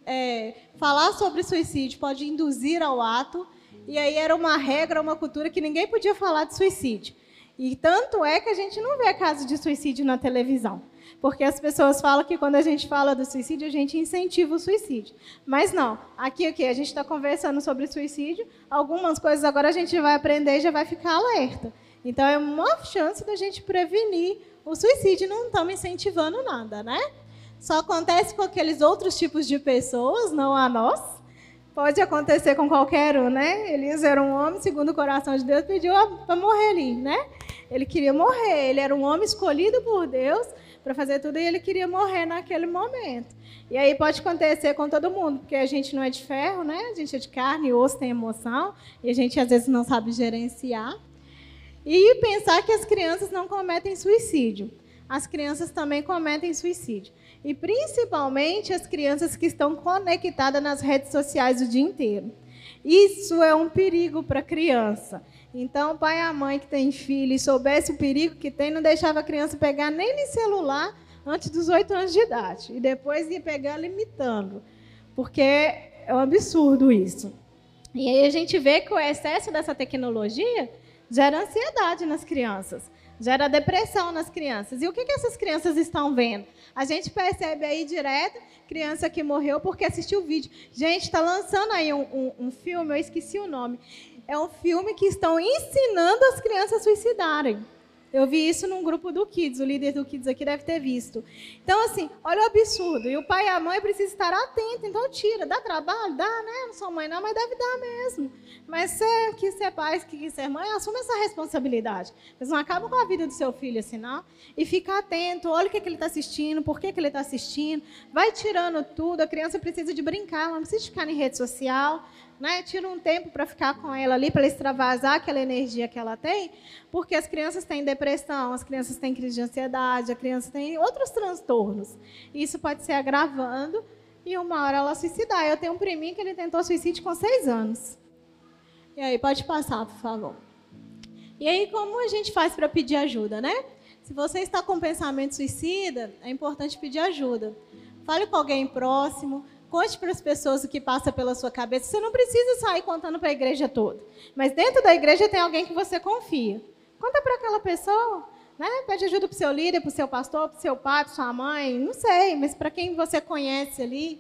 é, falar sobre suicídio pode induzir ao ato, e aí era uma regra, uma cultura que ninguém podia falar de suicídio. E tanto é que a gente não vê casos de suicídio na televisão. Porque as pessoas falam que quando a gente fala do suicídio, a gente incentiva o suicídio. Mas não. Aqui o que? A gente está conversando sobre suicídio. Algumas coisas agora a gente vai aprender e já vai ficar alerta. Então é uma chance da gente prevenir o suicídio. Não estamos incentivando nada, né? Só acontece com aqueles outros tipos de pessoas, não a nós. Pode acontecer com qualquer um, né? Elias era um homem, segundo o coração de Deus, pediu para morrer ali, né? Ele queria morrer. Ele era um homem escolhido por Deus para fazer tudo e ele queria morrer naquele momento. E aí pode acontecer com todo mundo, porque a gente não é de ferro, né? A gente é de carne, osso tem emoção, e a gente às vezes não sabe gerenciar. E pensar que as crianças não cometem suicídio. As crianças também cometem suicídio. E principalmente as crianças que estão conectadas nas redes sociais o dia inteiro. Isso é um perigo para a criança. Então, pai e mãe que tem filho e soubesse o perigo que tem, não deixava a criança pegar nem no celular antes dos oito anos de idade. E depois ia pegar limitando. Porque é um absurdo isso. E aí a gente vê que o excesso dessa tecnologia gera ansiedade nas crianças, gera depressão nas crianças. E o que, que essas crianças estão vendo? A gente percebe aí direto criança que morreu porque assistiu o vídeo. Gente, está lançando aí um, um, um filme, eu esqueci o nome é um filme que estão ensinando as crianças a suicidarem. Eu vi isso num grupo do Kids, o líder do Kids aqui deve ter visto. Então, assim, olha o absurdo. E o pai e a mãe precisam estar atentos. Então, tira. Dá trabalho? Dá, né? Não sou mãe, não, mas deve dar mesmo. Mas você que ser pai, que quis ser mãe, assume essa responsabilidade. Mas não acaba com a vida do seu filho assim, não. E fica atento. Olha o que, que ele está assistindo, por que, que ele está assistindo. Vai tirando tudo. A criança precisa de brincar, ela não precisa ficar em rede social né, tira um tempo para ficar com ela ali, para extravasar aquela energia que ela tem, porque as crianças têm depressão, as crianças têm crise de ansiedade, a criança tem outros transtornos. Isso pode ser agravando e uma hora ela suicidar. Eu tenho um priminho que ele tentou suicídio com seis anos. E aí, pode passar, por favor. E aí, como a gente faz para pedir ajuda, né? Se você está com pensamento suicida, é importante pedir ajuda. Fale com alguém próximo, Conte para as pessoas o que passa pela sua cabeça. Você não precisa sair contando para a igreja toda. Mas dentro da igreja tem alguém que você confia. Conta para aquela pessoa. Né? Pede ajuda para o seu líder, para o seu pastor, para o seu pai, para sua mãe. Não sei, mas para quem você conhece ali.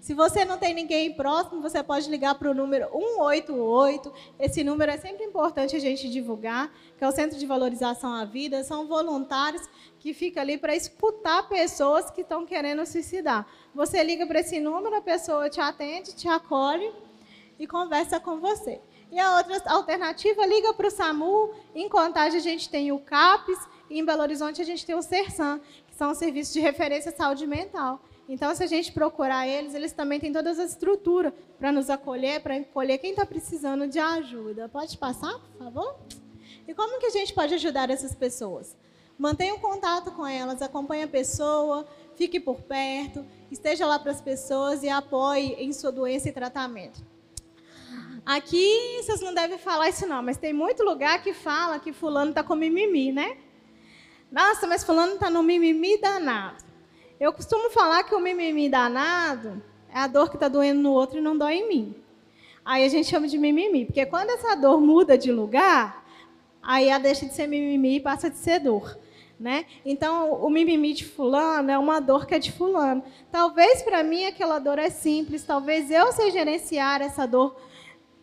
Se você não tem ninguém próximo, você pode ligar para o número 188. Esse número é sempre importante a gente divulgar, que é o Centro de Valorização à Vida. São voluntários que ficam ali para escutar pessoas que estão querendo suicidar. Você liga para esse número, a pessoa te atende, te acolhe e conversa com você. E a outra alternativa, liga para o SAMU. Em Contagem a gente tem o CAPES e em Belo Horizonte a gente tem o CERSAM, que são os serviços de referência à saúde mental. Então, se a gente procurar eles, eles também têm toda essa estrutura para nos acolher, para acolher quem está precisando de ajuda. Pode passar, por favor? E como que a gente pode ajudar essas pessoas? Mantenha um contato com elas, acompanhe a pessoa, fique por perto, esteja lá para as pessoas e apoie em sua doença e tratamento. Aqui vocês não devem falar isso não, mas tem muito lugar que fala que fulano está com mimimi, né? Nossa, mas fulano está no mimimi danado. Eu costumo falar que o mimimi danado é a dor que está doendo no outro e não dói em mim. Aí a gente chama de mimimi, porque quando essa dor muda de lugar, aí ela deixa de ser mimimi e passa de ser dor. Né? Então, o mimimi de fulano é uma dor que é de fulano. Talvez para mim aquela dor é simples, talvez eu sei gerenciar essa dor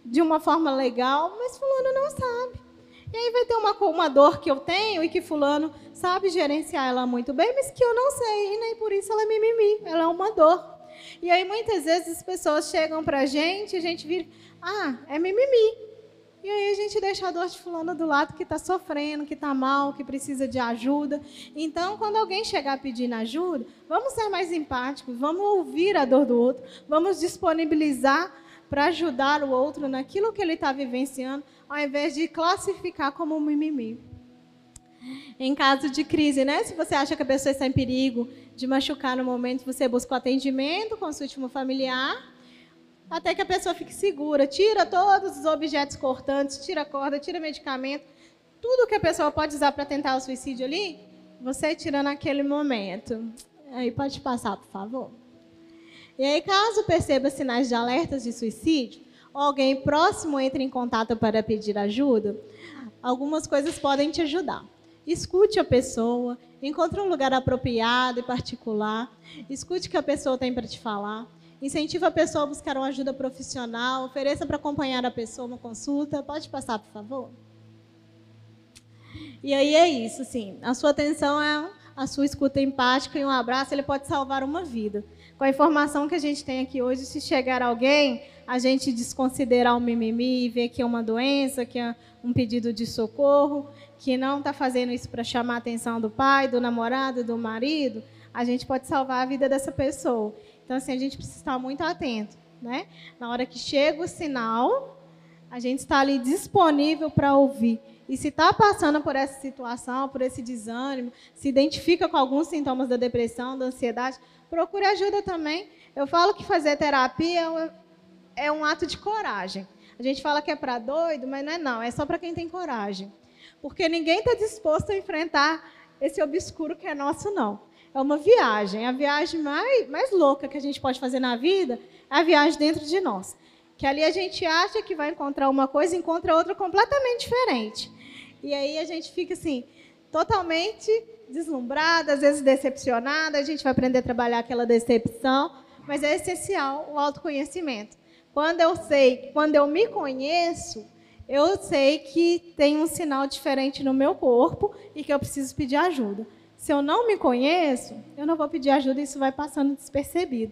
de uma forma legal, mas fulano não sabe. E aí vai ter uma, uma dor que eu tenho e que fulano sabe gerenciar ela muito bem, mas que eu não sei, e nem por isso ela é mimimi, ela é uma dor. E aí muitas vezes as pessoas chegam para a gente a gente vira, ah, é mimimi. E aí a gente deixa a dor de fulano do lado que está sofrendo, que está mal, que precisa de ajuda. Então, quando alguém chegar pedindo ajuda, vamos ser mais empáticos, vamos ouvir a dor do outro, vamos disponibilizar para ajudar o outro naquilo que ele está vivenciando, ao invés de classificar como um mimimi. Em caso de crise, né? Se você acha que a pessoa está em perigo de machucar no momento, você busca o atendimento, consulte um familiar, até que a pessoa fique segura. Tira todos os objetos cortantes, tira corda, tira medicamento, tudo que a pessoa pode usar para tentar o suicídio ali, você tira naquele momento. Aí pode passar, por favor. E aí, caso perceba sinais de alertas de suicídio, ou alguém próximo entre em contato para pedir ajuda, algumas coisas podem te ajudar. Escute a pessoa, encontre um lugar apropriado e particular, escute o que a pessoa tem para te falar, incentive a pessoa a buscar uma ajuda profissional, ofereça para acompanhar a pessoa uma consulta. Pode passar, por favor? E aí é isso, sim. A sua atenção é a sua escuta empática e um abraço, ele pode salvar uma vida. Com a informação que a gente tem aqui hoje, se chegar alguém, a gente desconsiderar o mimimi e ver que é uma doença, que é um pedido de socorro, que não está fazendo isso para chamar a atenção do pai, do namorado, do marido, a gente pode salvar a vida dessa pessoa. Então, assim, a gente precisa estar muito atento. Né? Na hora que chega o sinal, a gente está ali disponível para ouvir. E se está passando por essa situação, por esse desânimo, se identifica com alguns sintomas da depressão, da ansiedade, procure ajuda também. Eu falo que fazer terapia é um ato de coragem. A gente fala que é para doido, mas não é não, é só para quem tem coragem. Porque ninguém está disposto a enfrentar esse obscuro que é nosso, não. É uma viagem. A viagem mais, mais louca que a gente pode fazer na vida é a viagem dentro de nós. Que ali a gente acha que vai encontrar uma coisa e encontra outra completamente diferente. E aí a gente fica assim, totalmente deslumbrada, às vezes decepcionada. A gente vai aprender a trabalhar aquela decepção, mas é essencial o autoconhecimento. Quando eu sei, quando eu me conheço, eu sei que tem um sinal diferente no meu corpo e que eu preciso pedir ajuda. Se eu não me conheço, eu não vou pedir ajuda e isso vai passando despercebido.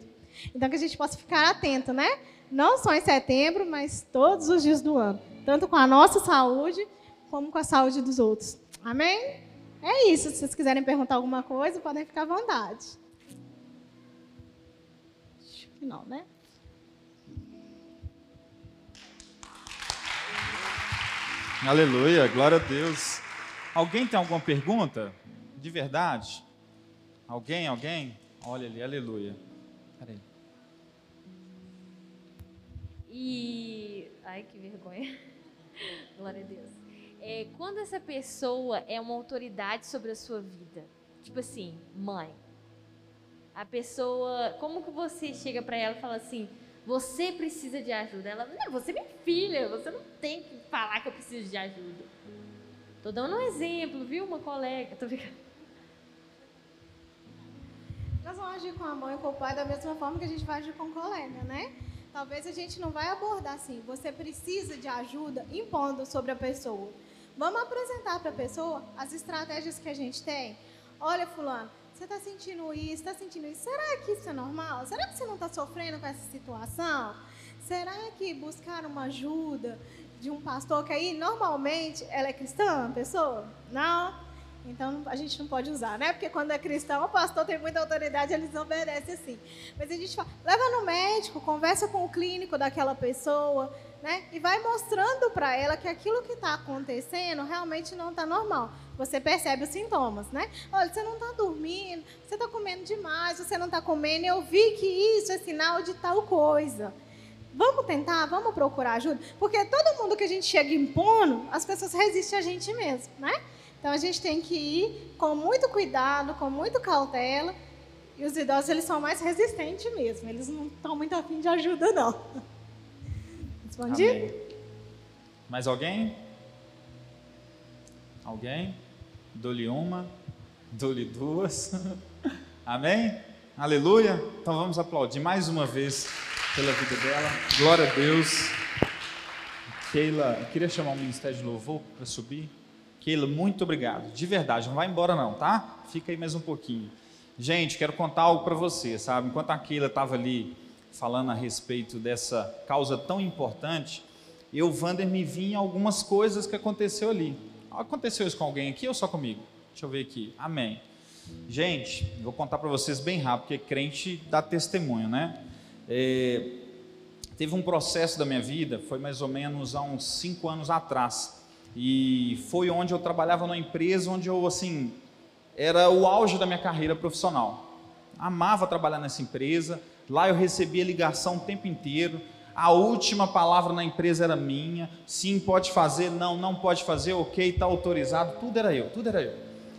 Então, que a gente possa ficar atento, né? Não só em setembro, mas todos os dias do ano. Tanto com a nossa saúde, como com a saúde dos outros. Amém? É isso. Se vocês quiserem perguntar alguma coisa, podem ficar à vontade. Acho que não, né? Aleluia, glória a Deus. Alguém tem alguma pergunta? De verdade? Alguém, alguém? Olha ali, aleluia. Peraí. E. Ai, que vergonha. Glória a Deus é, quando essa pessoa é uma autoridade sobre a sua vida, tipo assim, mãe, a pessoa, como que você chega para ela e fala assim, você precisa de ajuda? Ela, não, você é minha filha, você não tem que falar que eu preciso de ajuda. Tô dando um exemplo, viu, uma colega, tô brincando. Nós vamos agir com a mãe e com o pai da mesma forma que a gente vai agir com o colega, né? Talvez a gente não vai abordar assim, você precisa de ajuda impondo sobre a pessoa. Vamos apresentar para a pessoa as estratégias que a gente tem. Olha, fulano, você está sentindo isso, está sentindo isso. Será que isso é normal? Será que você não está sofrendo com essa situação? Será que buscar uma ajuda de um pastor que aí normalmente ela é cristã, pessoa? Não. Então a gente não pode usar, né? Porque quando é cristão, o pastor tem muita autoridade, eles obedecem assim. Mas a gente fala, leva no médico, conversa com o clínico daquela pessoa, né? E vai mostrando para ela que aquilo que está acontecendo realmente não está normal. Você percebe os sintomas, né? Olha, você não está dormindo, você está comendo demais, você não está comendo. Eu vi que isso é sinal de tal coisa. Vamos tentar, vamos procurar ajuda, porque todo mundo que a gente chega impondo, as pessoas resistem a gente mesmo, né? Então a gente tem que ir com muito cuidado, com muito cautela. E os idosos eles são mais resistentes mesmo. Eles não estão muito afim de ajuda não. Respondi? Amém. Mais alguém? Alguém? Dou-lhe uma, dou-lhe duas. Amém? Aleluia. Então vamos aplaudir mais uma vez pela vida dela. Glória a Deus. Keila, eu queria chamar o Ministério de Louvor para subir. Keila, muito obrigado. De verdade, não vai embora não, tá? Fica aí mais um pouquinho. Gente, quero contar algo para você, sabe? Enquanto a Keila estava ali falando a respeito dessa causa tão importante, eu, Vander, me vi em algumas coisas que aconteceu ali. Aconteceu isso com alguém aqui ou só comigo? Deixa eu ver aqui. Amém. Gente, vou contar para vocês bem rápido, porque crente dá testemunho, né? É, teve um processo da minha vida, foi mais ou menos há uns cinco anos atrás, e foi onde eu trabalhava numa empresa onde eu, assim, era o auge da minha carreira profissional. Amava trabalhar nessa empresa, lá eu recebia ligação o tempo inteiro, a última palavra na empresa era minha, sim, pode fazer, não, não pode fazer, ok, está autorizado, tudo era eu, tudo era eu.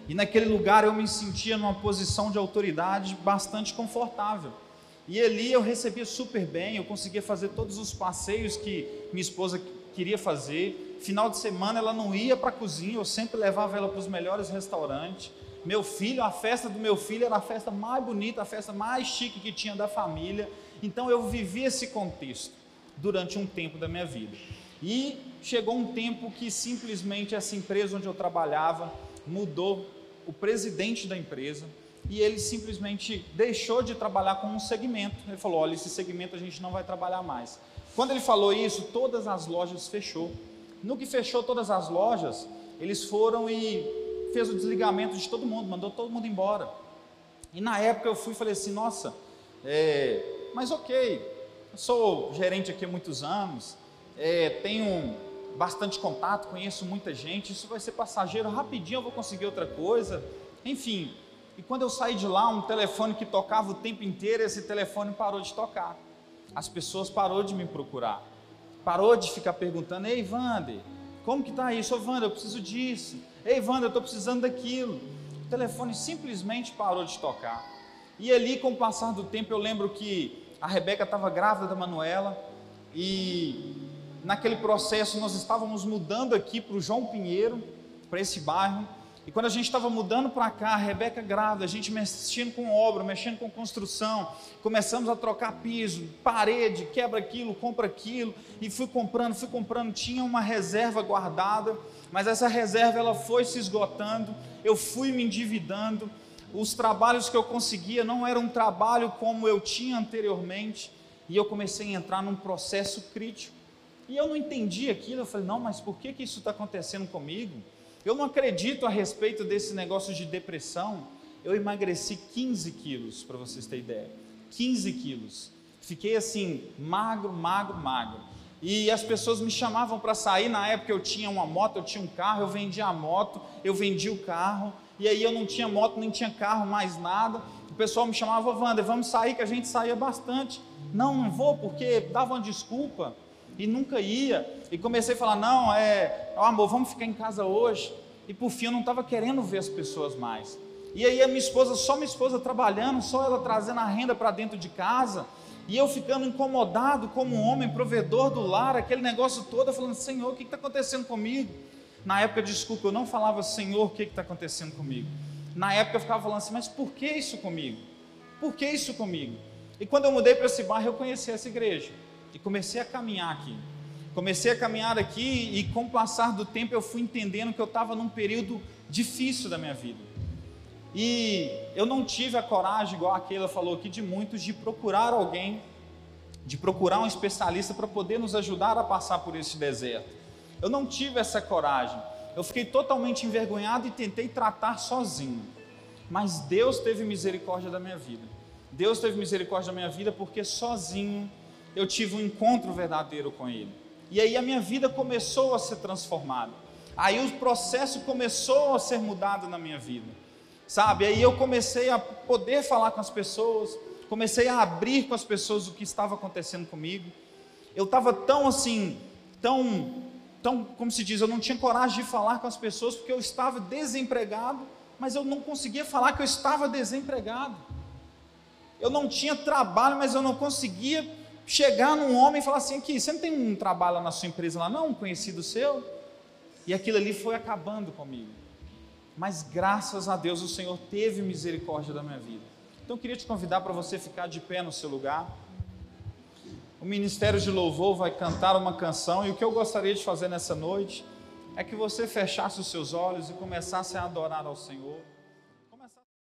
E naquele lugar eu me sentia numa posição de autoridade bastante confortável. E ali eu recebia super bem, eu conseguia fazer todos os passeios que minha esposa queria fazer. Final de semana ela não ia para a cozinha, eu sempre levava ela para os melhores restaurantes. Meu filho, a festa do meu filho era a festa mais bonita, a festa mais chique que tinha da família. Então eu vivi esse contexto durante um tempo da minha vida. E chegou um tempo que simplesmente essa empresa onde eu trabalhava mudou o presidente da empresa e ele simplesmente deixou de trabalhar com um segmento. Ele falou: olha, esse segmento a gente não vai trabalhar mais. Quando ele falou isso, todas as lojas fechou. No que fechou todas as lojas, eles foram e fez o desligamento de todo mundo, mandou todo mundo embora. E na época eu fui e falei assim: nossa, é, mas ok, sou gerente aqui há muitos anos, é, tenho bastante contato, conheço muita gente, isso vai ser passageiro, rapidinho eu vou conseguir outra coisa. Enfim, e quando eu saí de lá, um telefone que tocava o tempo inteiro, esse telefone parou de tocar. As pessoas parou de me procurar. Parou de ficar perguntando: "Ei, Vander, como que tá isso? Ô, Vander, eu preciso disso. Ei, Vander, eu estou precisando daquilo." O telefone simplesmente parou de tocar. E ali, com o passar do tempo, eu lembro que a Rebeca estava grávida da Manuela e naquele processo nós estávamos mudando aqui para o João Pinheiro, para esse bairro. E quando a gente estava mudando para cá, a Rebeca grávida, a gente mexendo com obra, mexendo com construção, começamos a trocar piso, parede, quebra aquilo, compra aquilo, e fui comprando, fui comprando, tinha uma reserva guardada, mas essa reserva ela foi se esgotando, eu fui me endividando, os trabalhos que eu conseguia não eram um trabalho como eu tinha anteriormente, e eu comecei a entrar num processo crítico. E eu não entendi aquilo, eu falei, não, mas por que, que isso está acontecendo comigo? Eu não acredito a respeito desse negócio de depressão. Eu emagreci 15 quilos, para vocês terem ideia. 15 quilos. Fiquei assim, magro, magro, magro. E as pessoas me chamavam para sair. Na época eu tinha uma moto, eu tinha um carro, eu vendia a moto, eu vendia o carro. E aí eu não tinha moto, nem tinha carro, mais nada. O pessoal me chamava, Wander, vamos sair, que a gente saía bastante. Não, não vou, porque dava uma desculpa e nunca ia. E comecei a falar: não, é, amor, vamos ficar em casa hoje. E por fim eu não estava querendo ver as pessoas mais. E aí a minha esposa, só minha esposa trabalhando, só ela trazendo a renda para dentro de casa. E eu ficando incomodado como um homem, provedor do lar, aquele negócio todo, falando: Senhor, o que está acontecendo comigo? Na época, desculpa, eu não falava: Senhor, o que está acontecendo comigo? Na época eu ficava falando assim: Mas por que isso comigo? Por que isso comigo? E quando eu mudei para esse bairro, eu conheci essa igreja e comecei a caminhar aqui. Comecei a caminhar aqui e com o passar do tempo eu fui entendendo que eu estava num período difícil da minha vida. E eu não tive a coragem, igual a Keila falou aqui, de muitos, de procurar alguém, de procurar um especialista para poder nos ajudar a passar por esse deserto. Eu não tive essa coragem. Eu fiquei totalmente envergonhado e tentei tratar sozinho. Mas Deus teve misericórdia da minha vida. Deus teve misericórdia da minha vida porque sozinho eu tive um encontro verdadeiro com Ele. E aí a minha vida começou a ser transformada. Aí o processo começou a ser mudado na minha vida. Sabe? Aí eu comecei a poder falar com as pessoas, comecei a abrir com as pessoas o que estava acontecendo comigo. Eu estava tão assim, tão, tão, como se diz, eu não tinha coragem de falar com as pessoas porque eu estava desempregado, mas eu não conseguia falar que eu estava desempregado. Eu não tinha trabalho, mas eu não conseguia chegar num homem e falar assim: aqui, você não tem um trabalho na sua empresa lá, não? Um conhecido seu? E aquilo ali foi acabando comigo. Mas graças a Deus o Senhor teve misericórdia da minha vida. Então eu queria te convidar para você ficar de pé no seu lugar. O Ministério de Louvor vai cantar uma canção e o que eu gostaria de fazer nessa noite é que você fechasse os seus olhos e começasse a adorar ao Senhor.